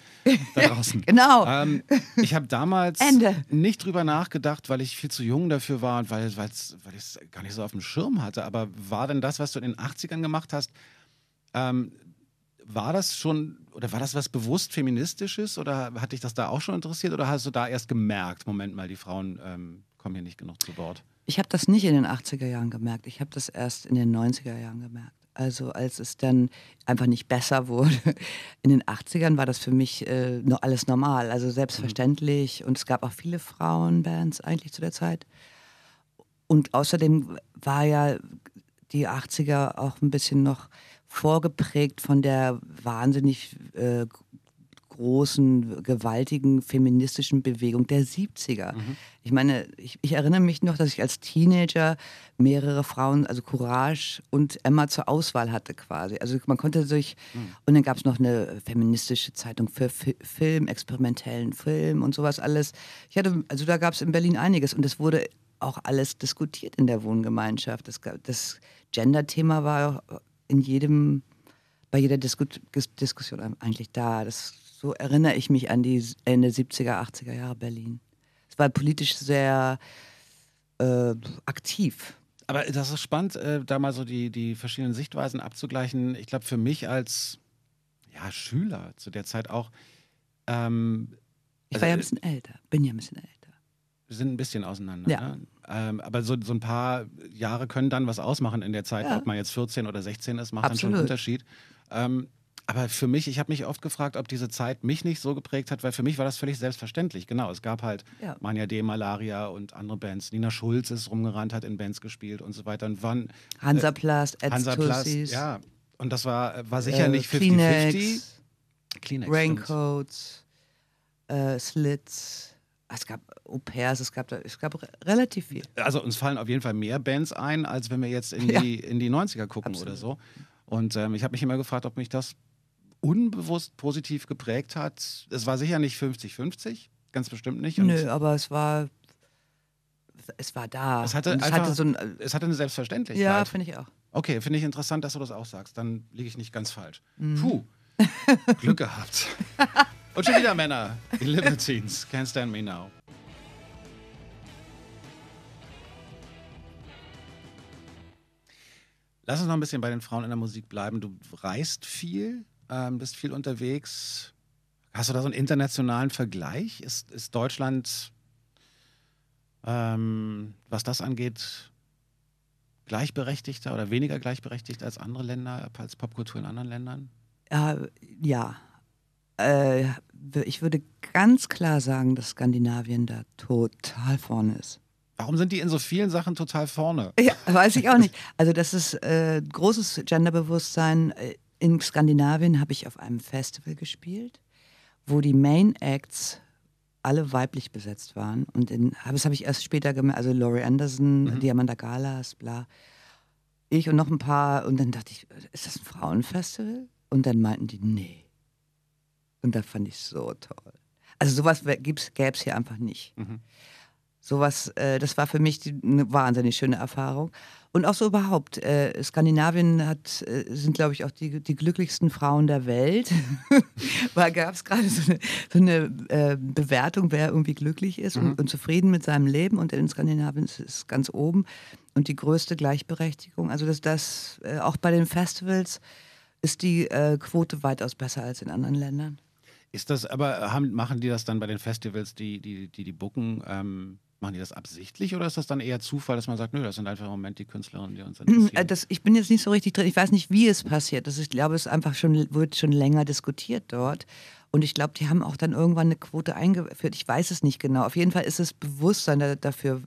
da draußen. Genau. Ähm, ich habe damals Ende. nicht drüber nachgedacht, weil ich viel zu jung dafür war und weil, weil ich es gar nicht so auf dem Schirm hatte. Aber war denn das, was du in den 80ern gemacht hast, ähm, war das schon, oder war das was bewusst Feministisches oder hat dich das da auch schon interessiert oder hast du da erst gemerkt, Moment mal, die Frauen ähm, kommen hier nicht genug zu Wort? Ich habe das nicht in den 80er Jahren gemerkt. Ich habe das erst in den 90er Jahren gemerkt. Also als es dann einfach nicht besser wurde. In den 80ern war das für mich äh, noch alles normal, also selbstverständlich. Und es gab auch viele Frauenbands eigentlich zu der Zeit. Und außerdem war ja die 80er auch ein bisschen noch vorgeprägt von der wahnsinnig äh, großen, gewaltigen feministischen Bewegung der 70er. Ich meine, ich, ich erinnere mich noch, dass ich als Teenager mehrere Frauen, also Courage und Emma zur Auswahl hatte quasi. Also man konnte sich, und dann gab es noch eine feministische Zeitung für Fi Film, experimentellen Film und sowas alles. Ich hatte, also da gab es in Berlin einiges und es wurde auch alles diskutiert in der Wohngemeinschaft. Das, das Gender-Thema war in jedem bei jeder Disku Dis- Diskussion eigentlich da. Das, so erinnere ich mich an die Ende 70er, 80er Jahre Berlin. Es war politisch sehr äh, aktiv. Aber das ist spannend, äh, da mal so die, die verschiedenen Sichtweisen abzugleichen. Ich glaube, für mich als ja, Schüler zu der Zeit auch. Ähm, ich war ja ein bisschen älter, bin ja ein bisschen älter. Wir sind ein bisschen auseinander. Ja. Ne? Ähm, aber so, so ein paar Jahre können dann was ausmachen in der Zeit, Ja. ob man jetzt 14 oder 16 ist, macht dann schon Absolut. einen Unterschied. Ähm, aber für mich, ich habe mich oft gefragt, ob diese Zeit mich nicht so geprägt hat, weil für mich war das völlig selbstverständlich. Genau, es gab halt Ja. Mania D, Malaria und andere Bands. Nina Schulz ist rumgerannt, hat in Bands gespielt und so weiter. Und wann Hansaplast, Hansaplast, Edstussis, ja. Und das war, war sicher äh, nicht 50-50. Kleenex. Raincoats, äh, Slits. Es gab Au-pairs, es gab, es gab re- relativ viel. Also uns fallen auf jeden Fall mehr Bands ein, als wenn wir jetzt in Ja. die, in die 90er gucken Absolut. oder so. Und ähm, ich habe mich immer gefragt, ob mich das unbewusst positiv geprägt hat. Es war sicher nicht 50-50, ganz bestimmt nicht. Und Nö, aber es war, es war da. Es hatte es einfach- hatte so ein, Es hatte eine Selbstverständlichkeit. ja, finde ich auch. okay, finde ich interessant, dass du das auch sagst. Dann liege ich nicht ganz falsch. Mhm. Puh, Glück gehabt. Und schon wieder Männer. Die Libertines. Can't stand me now. Lass uns noch ein bisschen bei den Frauen in der Musik bleiben. Du reist viel, ähm, bist viel unterwegs. Hast du da so einen internationalen Vergleich? Ist, ist Deutschland, ähm, was das angeht, gleichberechtigter oder weniger gleichberechtigt als andere Länder, als Popkultur in anderen Ländern? Ja, ja. Äh, ich würde ganz klar sagen, dass Skandinavien da total vorne ist. Warum sind die in so vielen Sachen total vorne? Ja, weiß ich auch nicht. Also das ist äh, großes Genderbewusstsein. In Skandinavien habe ich auf einem Festival gespielt, wo die Main Acts alle weiblich besetzt waren. Und in, das habe ich erst später gemerkt, also Laurie Anderson, Diamanda Galas, bla. Ich und noch ein paar. Und dann dachte ich, ist das ein Frauenfestival? Und dann meinten die, nee. Und da fand ich so toll. Also sowas gäbe es hier einfach nicht. Mhm. Sowas, äh, das war für mich die, eine wahnsinnig schöne Erfahrung. Und auch so überhaupt. Äh, Skandinavien hat, äh, sind, glaube ich, auch die, die glücklichsten Frauen der Welt. Weil gab es gerade so eine, so eine äh, Bewertung, wer irgendwie glücklich ist und, und zufrieden mit seinem Leben. Und in Skandinavien ist es ganz oben. Und die größte Gleichberechtigung. Also das, das äh, auch bei den Festivals ist die äh, Quote weitaus besser als in anderen Ländern. Ist das, aber haben, machen die das dann bei den Festivals, die die, die, die booken, ähm, machen die das absichtlich oder ist das dann eher Zufall, dass man sagt, nö, das sind einfach im Moment die Künstlerinnen, die uns Äh, interessieren? Das, ich bin jetzt nicht so richtig drin. Ich weiß nicht, wie es passiert. Das ist, ich glaube, es einfach schon, wird schon länger diskutiert dort. Und ich glaube, die haben auch dann irgendwann eine Quote eingeführt. Ich weiß es nicht genau. Auf jeden Fall ist das Bewusstsein da, dafür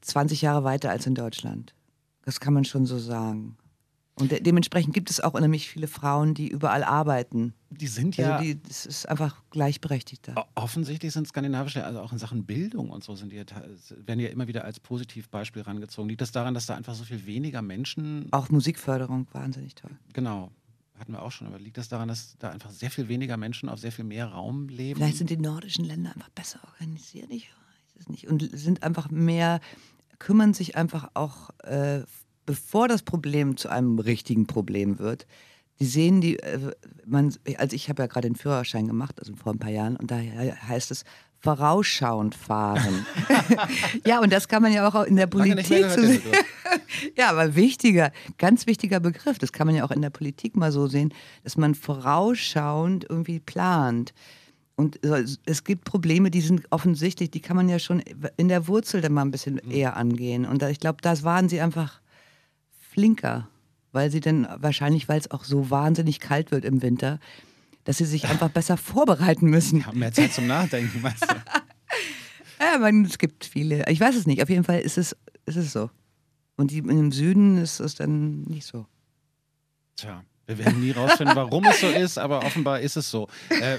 20 Jahre weiter als in Deutschland. Das kann man schon so sagen. Und de dementsprechend gibt es auch unheimlich viele Frauen, die überall arbeiten. die sind ja, Also die, das ist einfach gleichberechtigt da. o- offensichtlich sind skandinavische, also auch in Sachen Bildung und so, sind die werden ja immer wieder als Positivbeispiel rangezogen. Liegt das daran, dass da einfach so viel weniger Menschen, Auch Musikförderung, wahnsinnig toll. genau, hatten wir auch schon, aber liegt das daran, dass da einfach sehr viel weniger Menschen auf sehr viel mehr Raum leben? Vielleicht sind die nordischen Länder einfach besser organisiert, ich weiß es nicht. Und sind einfach mehr, kümmern sich einfach auch, äh, bevor das Problem zu einem richtigen Problem wird. Die sehen die, äh, man, also ich habe ja gerade den Führerschein gemacht, also vor ein paar Jahren, und da heißt es vorausschauend fahren. ja, und das kann man ja auch in der Politik so den Begriff. ja, aber wichtiger, ganz wichtiger Begriff. Das kann man ja auch in der Politik mal so sehen, dass man vorausschauend irgendwie plant. Und es gibt Probleme, die sind offensichtlich, die kann man ja schon in der Wurzel dann mal ein bisschen eher angehen. Und ich glaube, das waren sie einfach flinker, weil sie dann wahrscheinlich, weil es auch so wahnsinnig kalt wird im Winter, dass sie sich einfach besser vorbereiten müssen. Haben mehr Zeit zum Nachdenken, weißt du? Ja, man, es gibt viele. Ich weiß es nicht. Auf jeden Fall ist es, ist es so. Und die, im Süden ist es dann nicht so. Tja, wir werden nie rausfinden, warum es so ist, aber offenbar ist es so. Äh,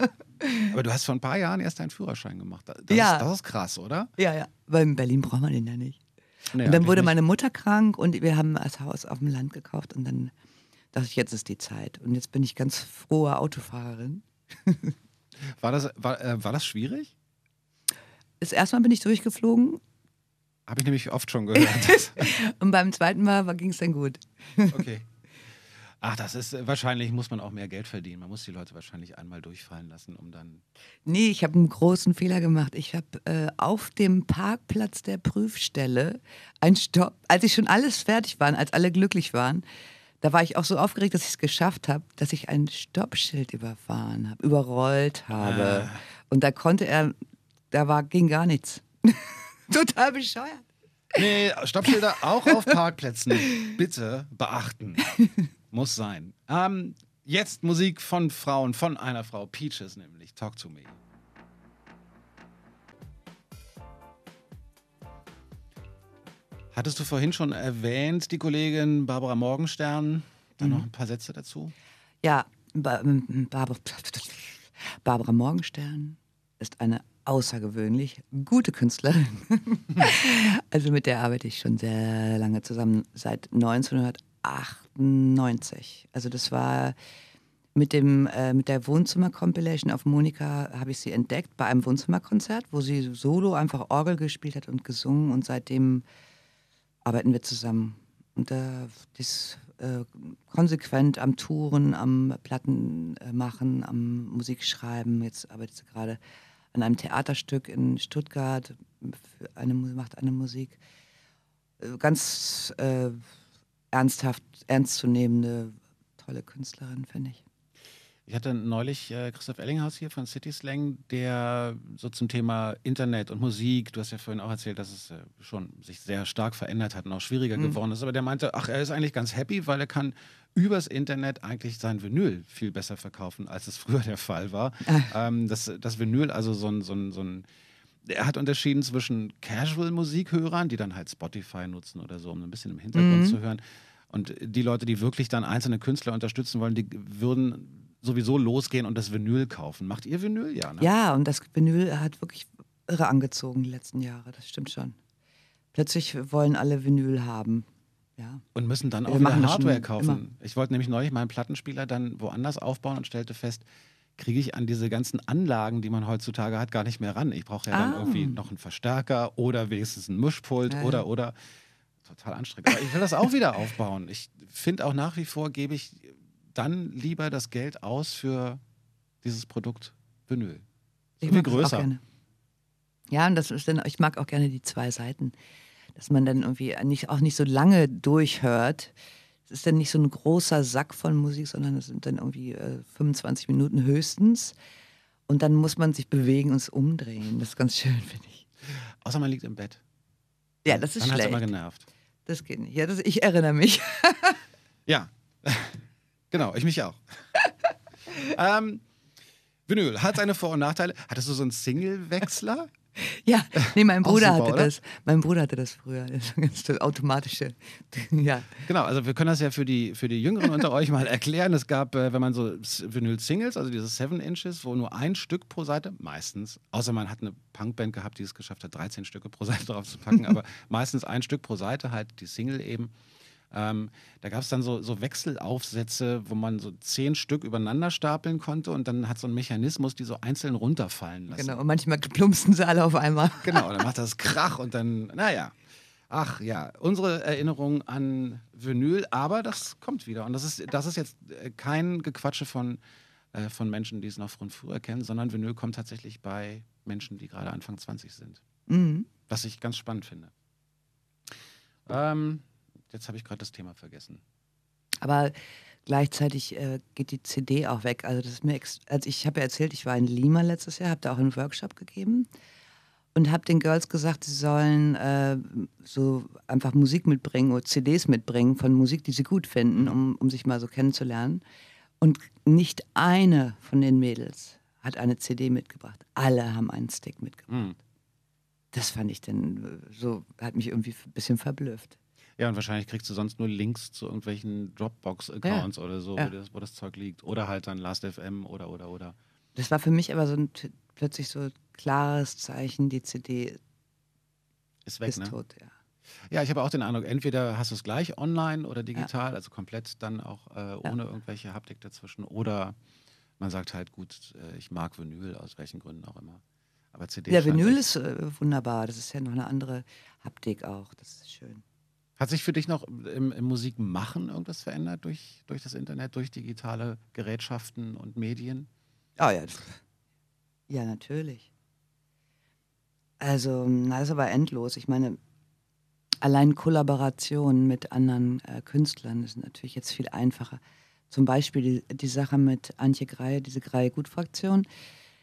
aber du hast vor ein paar Jahren erst deinen Führerschein gemacht. Das, Ja. ist, das ist krass, oder? Ja, ja. Weil in Berlin braucht man den ja nicht. Nee, und dann wurde nicht. meine Mutter krank und wir haben das Haus auf dem Land gekauft und dann dachte ich, jetzt ist die Zeit. Und jetzt bin ich ganz frohe Autofahrerin. War das, war, äh, war das schwierig? Das erste Mal bin ich durchgeflogen Habe ich nämlich oft schon gehört. und beim zweiten Mal ging es dann gut. okay. Ach, das ist äh, wahrscheinlich, muss man auch mehr Geld verdienen. Man muss die Leute wahrscheinlich einmal durchfallen lassen, um dann. Nee, ich habe einen großen Fehler gemacht. Ich habe äh, auf dem Parkplatz der Prüfstelle ein Stopp, als ich schon alles fertig war, als alle glücklich waren, da war ich auch so aufgeregt, dass ich es geschafft habe, dass ich ein Stoppschild überfahren habe, überrollt habe. Ah. Und da konnte er, da war, ging gar nichts. Total bescheuert. Nee, Stoppschilder auch auf Parkplätzen bitte beachten. Muss sein. Ähm, jetzt Musik von Frauen, von einer Frau, Peaches nämlich. Talk to me. Hattest du vorhin schon erwähnt, die Kollegin Barbara Morgenstern? Dann mhm. noch ein paar Sätze dazu? Ja, Barbara, Barbara Morgenstern ist eine außergewöhnlich gute Künstlerin. also mit der arbeite ich schon sehr lange zusammen, seit 1998. Also das war mit, dem, äh, mit der Wohnzimmer-Compilation auf Monika habe ich sie entdeckt bei einem Wohnzimmerkonzert, wo sie solo einfach Orgel gespielt hat und gesungen und seitdem arbeiten wir zusammen. Und äh, das äh, konsequent am Touren, am Platten äh, machen, am Musikschreiben. Jetzt arbeitet sie gerade an einem Theaterstück in Stuttgart, eine, macht eine Musik. Äh, ganz äh, ernsthaft, ernstzunehmende, tolle Künstlerin, finde ich. Ich hatte neulich äh, Christoph Ellinghaus hier von City Slang, der so zum Thema Internet und Musik, du hast ja vorhin auch erzählt, dass es äh, schon sich sehr stark verändert hat und auch schwieriger mhm. geworden ist, aber der meinte, ach, er ist eigentlich ganz happy, weil er kann übers Internet eigentlich sein Vinyl viel besser verkaufen, als es früher der Fall war. Ähm, das, das Vinyl, also so ein, so ein, so ein er hat unterschieden zwischen Casual-Musikhörern, die dann halt Spotify nutzen oder so, um ein bisschen im Hintergrund mhm. zu hören. Und die Leute, die wirklich dann einzelne Künstler unterstützen wollen, die würden sowieso losgehen und das Vinyl kaufen. Macht ihr Vinyl? Ja, ne? ja, und das Vinyl hat wirklich irre angezogen die letzten Jahre, das stimmt schon. Plötzlich wollen alle Vinyl haben. Ja. Und müssen dann auch Wir wieder Hardware kaufen. Immer. Ich wollte nämlich neulich meinen Plattenspieler dann woanders aufbauen und stellte fest, kriege ich an diese ganzen Anlagen, die man heutzutage hat, gar nicht mehr ran. Ich brauche ja ah. dann irgendwie noch einen Verstärker oder wenigstens ein Mischpult ja, oder, oder. Total anstrengend. Aber ich will das auch wieder aufbauen. Ich finde auch nach wie vor, gebe ich dann lieber das Geld aus für dieses Produkt Vinyl. So viel größer. Ja, und das ist dann, ich mag auch gerne die zwei Seiten, dass man dann irgendwie nicht, auch nicht so lange durchhört. Es ist dann nicht so ein großer Sack von Musik, sondern es sind dann irgendwie äh, 25 Minuten höchstens. Und dann muss man sich bewegen und es umdrehen. Das ist ganz schön, finde ich. Außer man liegt im Bett. Ja, das ist dann schlecht. Dann immer genervt. Das geht nicht. Ja, das, ich erinnere mich. ja. Genau, ich mich auch. ähm, Vinyl hat seine Vor- und Nachteile. Hattest du so einen Single-Wechsler? Ja, nee, mein Bruder super, hatte oder? das. Mein Bruder hatte das früher. Das ganz automatische. ja. Genau, also wir können das ja für die, für die Jüngeren unter euch mal erklären. Es gab, äh, wenn man so Vinyl-Singles, also diese 7 Inches, wo nur ein Stück pro Seite, meistens, außer man hat eine Punkband gehabt, die es geschafft hat, 13 Stücke pro Seite drauf zu packen, aber meistens ein Stück pro Seite, halt die Single eben. Ähm, da gab es dann so, so Wechselaufsätze, wo man so zehn Stück übereinander stapeln konnte und dann hat so ein Mechanismus, die so einzeln runterfallen lassen. Genau, und manchmal plumpsen sie alle auf einmal. Genau, dann macht das Krach und dann, naja. Ach ja, unsere Erinnerung an Vinyl, aber das kommt wieder. Und das ist, das ist jetzt äh, kein Gequatsche von, äh, von Menschen, die es noch von früher kennen, sondern Vinyl kommt tatsächlich bei Menschen, die gerade Anfang 20 sind. Mhm. Was ich ganz spannend finde. Ähm, Jetzt habe ich gerade das Thema vergessen. Aber gleichzeitig äh, geht die CD auch weg. Also das ist mir also ich habe ja erzählt, ich war in Lima letztes Jahr, habe da auch einen Workshop gegeben und habe den Girls gesagt, sie sollen äh, so einfach Musik mitbringen oder CDs mitbringen von Musik, die sie gut finden, um, um sich mal so kennenzulernen. Und nicht eine von den Mädels hat eine CD mitgebracht. Alle haben einen Stick mitgebracht. Mhm. Das fand ich dann äh, so, hat mich irgendwie ein bisschen verblüfft. Ja, und wahrscheinlich kriegst du sonst nur Links zu irgendwelchen Dropbox-Accounts ja. oder so, ja. wo, das, wo, das, Zeug liegt. Oder halt dann Last.fm oder, oder, oder. Das war für mich aber so ein plötzlich so klares Zeichen, die CD ist weg, ist ne? tot, ja. Ja, ich habe auch den Eindruck, entweder hast du es gleich online oder digital, ja. also komplett dann auch äh, ohne ja. irgendwelche Haptik dazwischen, oder man sagt halt, gut, äh, ich mag Vinyl, aus welchen Gründen auch immer. Aber CD Ja, Vinyl ist äh, wunderbar, das ist ja noch eine andere Haptik auch, das ist schön. Hat sich für dich noch im, im Musikmachen irgendwas verändert durch, durch das Internet, durch digitale Gerätschaften und Medien? Oh ja. Ja, natürlich. Also, das ist aber endlos. Ich meine, allein Kollaborationen mit anderen äh, Künstlern ist natürlich jetzt viel einfacher. Zum Beispiel die, die Sache mit Antje Greie, diese Greie-Gut-Fraktion.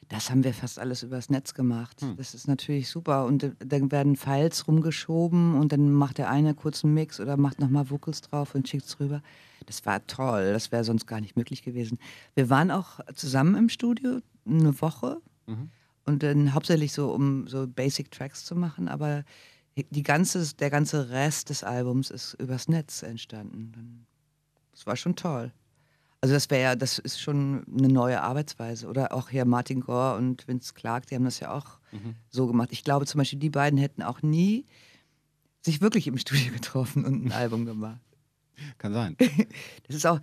Das haben wir fast alles übers Netz gemacht. Hm. Das ist natürlich super. Und dann werden Files rumgeschoben und dann macht der eine kurz einen Mix oder macht nochmal Vocals drauf und schickt es rüber. Das war toll. Das wäre sonst gar nicht möglich gewesen. Wir waren auch zusammen im Studio eine Woche mhm. und dann hauptsächlich so, um so Basic Tracks zu machen. Aber die ganze, der ganze Rest des Albums ist übers Netz entstanden. Das war schon toll. Also das wäre ja, das ist schon eine neue Arbeitsweise. Oder auch hier Martin Gore und Vince Clark, die haben das ja auch mhm. so gemacht. Ich glaube zum Beispiel, die beiden hätten auch nie sich wirklich im Studio getroffen und ein Album gemacht. Kann sein. Das ist auch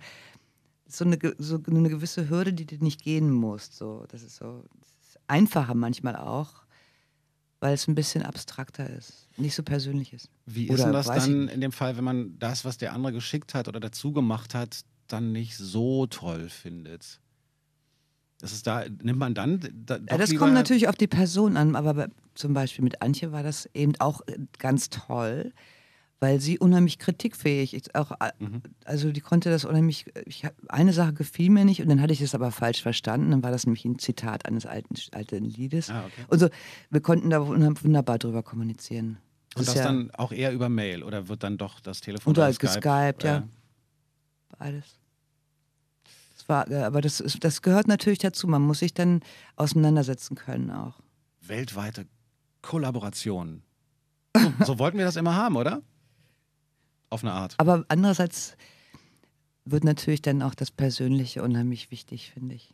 so eine, so eine gewisse Hürde, die du nicht gehen musst. So, das ist so das ist einfacher manchmal auch, weil es ein bisschen abstrakter ist, nicht so persönlich ist. Wie ist oder denn das dann in dem Fall, wenn man das, was der andere geschickt hat oder dazu gemacht hat, dann nicht so toll findet. Das ist da, nimmt man dann. Da, ja, das kommt natürlich auf die Person an, aber bei, zum Beispiel mit Antje war das eben auch äh, ganz toll, weil sie unheimlich kritikfähig ist. Auch, äh, mhm. Also die konnte das unheimlich. Ich, eine Sache gefiel mir nicht und dann hatte ich es aber falsch verstanden. Dann war das nämlich ein Zitat eines alten, alten Liedes. Ah, okay. Und so, wir konnten da wunderbar drüber kommunizieren. Das und das ja dann auch eher über Mail oder wird dann doch das Telefon oder geskypt, ja. Beides war, äh, aber das, ist, das gehört natürlich dazu. Man muss sich dann auseinandersetzen können auch. Weltweite Kollaboration. So, so wollten wir das immer haben, oder? Auf eine Art. Aber andererseits wird natürlich dann auch das Persönliche unheimlich wichtig, finde ich.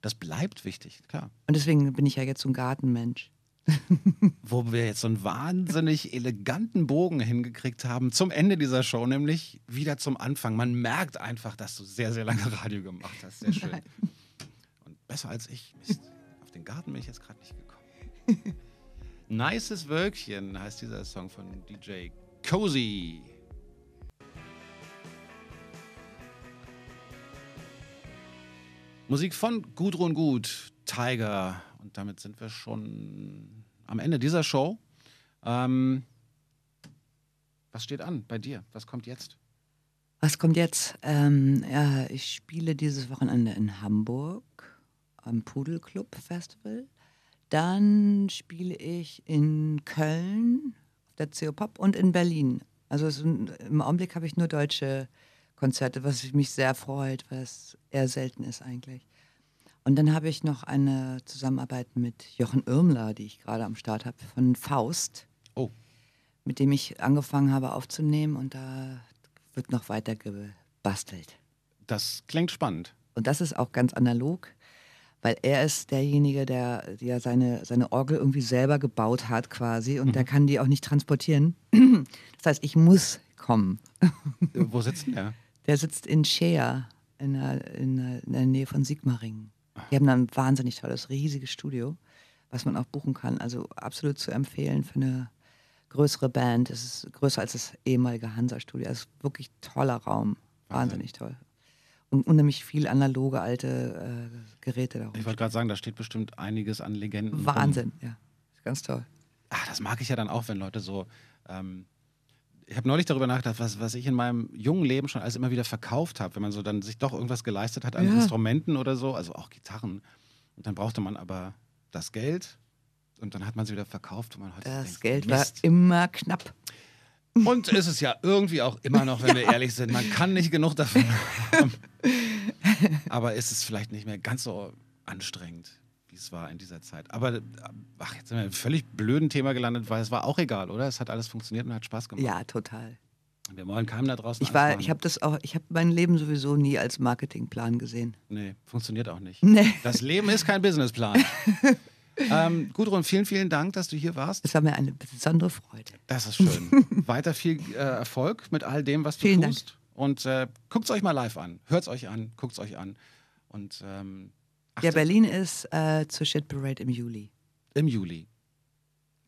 Das bleibt wichtig, klar. Und deswegen bin ich ja jetzt so ein Gartenmensch. Wo wir jetzt so einen wahnsinnig eleganten Bogen hingekriegt haben zum Ende dieser Show, nämlich wieder zum Anfang. Man merkt einfach, dass du sehr, sehr lange Radio gemacht hast. Sehr schön. Nein. Und besser als ich. Mist. Auf den Garten bin ich jetzt gerade nicht gekommen. Nices Wölkchen heißt dieser Song von DJ Cozy. Musik von Gudrun Gut, Tiger und damit sind wir schon am Ende dieser Show. Ähm, was steht an bei dir? Was kommt jetzt? Was kommt jetzt? Ähm, ja, ich spiele dieses Wochenende in Hamburg am Pudelclub Festival. Dann spiele ich in Köln auf der CO Pop und in Berlin. Also sind, im Augenblick habe ich nur deutsche Konzerte, was mich sehr freut, es eher selten ist eigentlich. Und dann habe ich noch eine Zusammenarbeit mit Jochen Irmler, die ich gerade am Start habe, von Faust. Oh. Mit dem ich angefangen habe aufzunehmen und da wird noch weiter gebastelt. Das klingt spannend. Und das ist auch ganz analog, weil er ist derjenige, der ja seine, seine Orgel irgendwie selber gebaut hat quasi und mhm. der kann die auch nicht transportieren. Das heißt, ich muss kommen. Wo sitzt der? Der sitzt in Scheer in der, in der Nähe von Sigmaringen. Die haben dann ein wahnsinnig tolles, riesiges Studio, was man auch buchen kann. Also absolut zu empfehlen für eine größere Band. Es ist größer als das ehemalige Hansa-Studio. Es ist wirklich toller Raum. Wahnsinnig toll. Und unheimlich viel analoge alte äh, Geräte da. Ich wollte gerade sagen, da steht bestimmt einiges an Legenden. Wahnsinn, rum. ja. Ganz toll. Ach, das mag ich ja dann auch, wenn Leute so ähm, ich habe neulich darüber nachgedacht, was, was ich in meinem jungen Leben schon alles immer wieder verkauft habe, wenn man so dann sich doch irgendwas geleistet hat an ja. Instrumenten oder so, also auch Gitarren. Und dann brauchte man aber das Geld und dann hat man sie wieder verkauft. Und man heute das denkt, Geld Mist. war immer knapp. Und ist es ja irgendwie auch immer noch, wenn ja. wir ehrlich sind. Man kann nicht genug davon haben. Aber ist es vielleicht nicht mehr ganz so anstrengend wie es war in dieser Zeit. Aber ach, jetzt sind wir in einem völlig blöden Thema gelandet, weil es war auch egal, oder? Es hat alles funktioniert und hat Spaß gemacht. Ja, total. Wir wollen keinem da draußen. Ich war, ich habe das auch, ich habe mein Leben sowieso nie als Marketingplan gesehen. Nee, funktioniert auch nicht. Nee. Das Leben ist kein Businessplan. ähm, Gudrun, vielen, vielen Dank, dass du hier warst. Es war mir eine besondere Freude. Das ist schön. Weiter viel äh, Erfolg mit all dem, was du vielen tust. Dank. Und äh, guckt es euch mal live an. Hört es euch an, guckt es euch an. Und ähm, ja, Berlin ist äh, zur Shit Parade im Juli. Im Juli.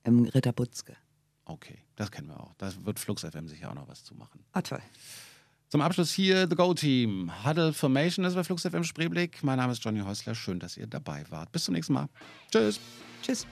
Im Ritter Butzke. Okay, das kennen wir auch. Da wird Flux FM sicher auch noch was zu machen. Ah, toll. Zum Abschluss hier The Go Team. Huddle Formation ist bei Flux FM Spreeblick. Mein Name ist Johnny Häusler. Schön, dass ihr dabei wart. Bis zum nächsten Mal. Tschüss. Tschüss.